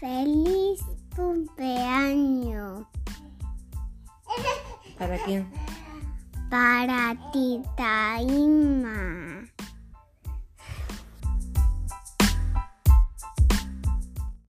Feliz cumpleaños ¿Para quién? para Tita Inma.